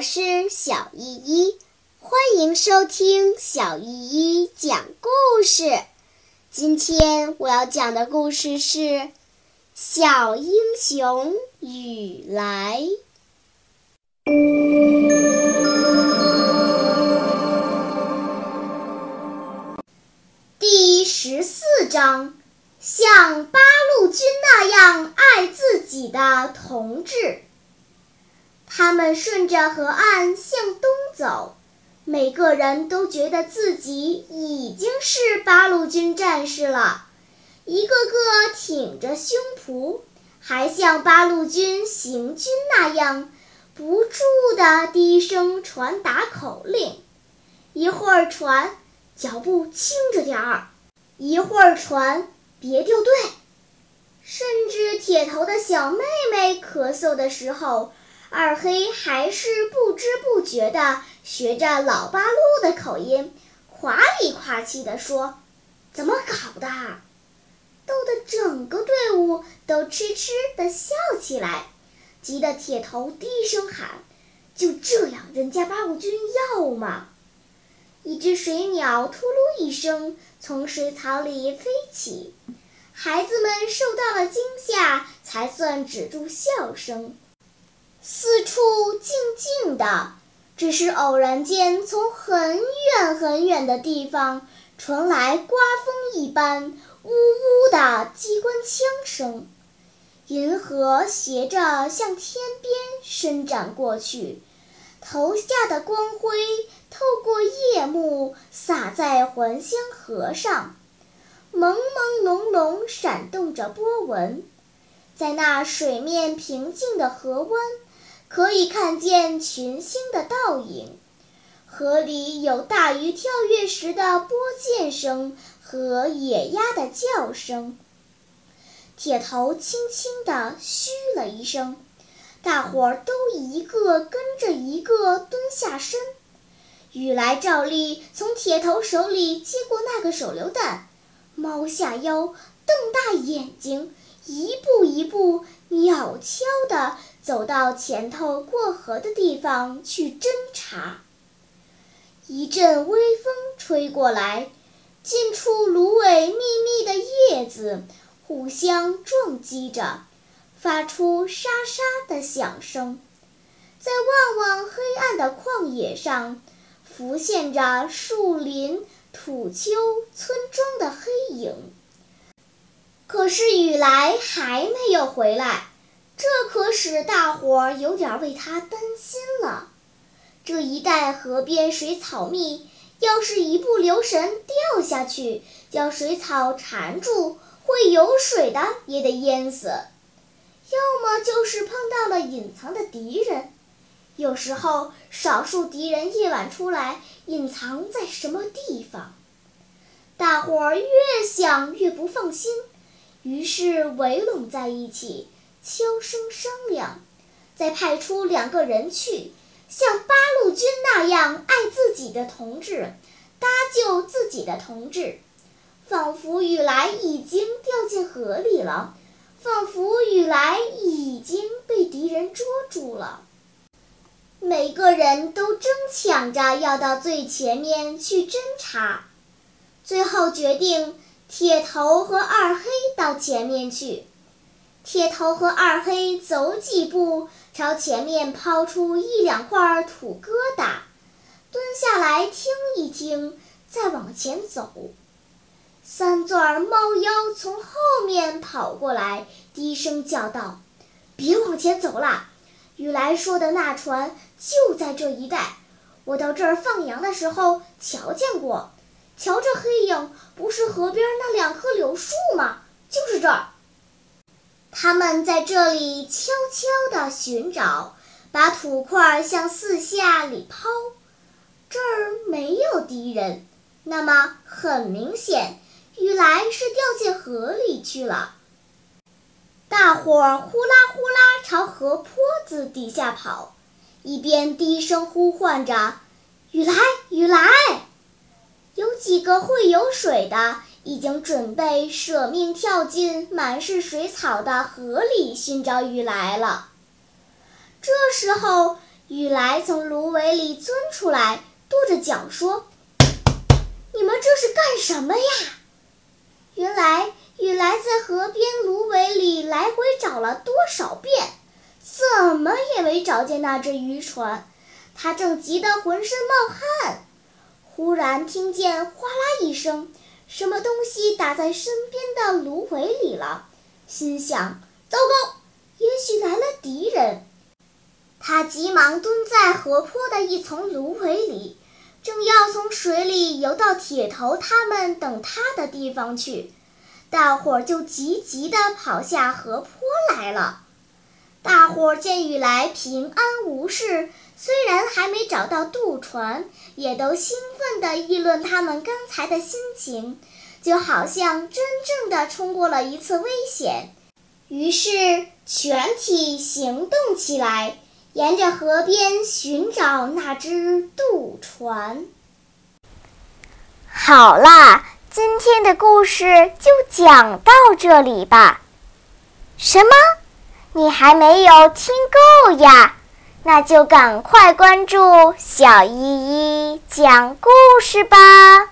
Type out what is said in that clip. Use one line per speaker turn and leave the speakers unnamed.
我是小依依，欢迎收听小依依讲故事。今天我要讲的故事是《小英雄雨来》第十四章：像八路军那样爱自己的同志。他们顺着河岸向东走，每个人都觉得自己已经是八路军战士了，一个个挺着胸脯，还像八路军行军那样，不住地低声传达口令。一会儿传脚步轻着点儿，一会儿传别掉队，甚至铁头的小妹妹咳嗽的时候。二黑还是不知不觉地学着老八路的口音，夸里夸气地说：“怎么搞的？”逗得整个队伍都痴痴地笑起来，急得铁头低声喊：“就这样，人家八路军要吗？”一只水鸟突噜一声从水草里飞起，孩子们受到了惊吓，才算止住笑声。四处静静的，只是偶然间从很远很远的地方传来刮风一般呜呜的机关枪声。银河斜着向天边伸展过去，投下的光辉透过夜幕洒在还乡河上，朦朦胧胧闪动着波纹，在那水面平静的河湾。可以看见群星的倒影，河里有大鱼跳跃时的拨箭声和野鸭的叫声。铁头轻轻地嘘了一声，大伙儿都一个跟着一个蹲下身。雨来照例从铁头手里接过那个手榴弹，猫下腰，瞪大眼睛，一步一步鸟悄地。走到前头过河的地方去侦查。一阵微风吹过来，近处芦苇密密的叶子互相撞击着，发出沙沙的响声。在望望黑暗的旷野上，浮现着树林、土丘、村庄的黑影。可是雨来还没有回来。这可使大伙儿有点为他担心了。这一带河边水草密，要是一不留神掉下去，将水草缠住，会有水的也得淹死；要么就是碰到了隐藏的敌人。有时候少数敌人夜晚出来，隐藏在什么地方？大伙儿越想越不放心，于是围拢在一起。悄声商量，再派出两个人去，像八路军那样爱自己的同志，搭救自己的同志。仿佛雨来已经掉进河里了，仿佛雨来已经被敌人捉住了。每个人都争抢着要到最前面去侦查，最后决定铁头和二黑到前面去。铁头和二黑走几步，朝前面抛出一两块土疙瘩，蹲下来听一听，再往前走。三钻猫妖从后面跑过来，低声叫道：“别往前走了，雨来说的那船就在这一带。我到这儿放羊的时候瞧见过。瞧这黑影，不是河边那两棵柳树吗？就是这儿。”他们在这里悄悄地寻找，把土块向四下里抛。这儿没有敌人，那么很明显，雨来是掉进河里去了。大伙儿呼啦呼啦朝河坡子底下跑，一边低声呼唤着：“雨来，雨来！”有几个会游水的。已经准备舍命跳进满是水草的河里寻找雨来了。这时候，雨来从芦苇里钻出来，跺着脚说：“你们这是干什么呀？”原来雨来在河边芦苇里来回找了多少遍，怎么也没找见那只渔船。他正急得浑身冒汗，忽然听见哗啦一声，什么东西打在身边的芦苇里了。心想：糟糕，也许来了敌人。他急忙蹲在河坡的一丛芦苇里，正要从水里游到铁头他们等他的地方去，大伙儿就急急地跑下河坡来了。大伙儿见雨来平安无事，虽然还没找到渡船，也都兴奋地议论他们刚才的心情，就好像真正的冲过了一次危险。于是全体行动起来。沿着河边寻找那只渡船。
好啦，今天的故事就讲到这里吧。什么？你还没有听够呀？那就赶快关注小依依讲故事吧。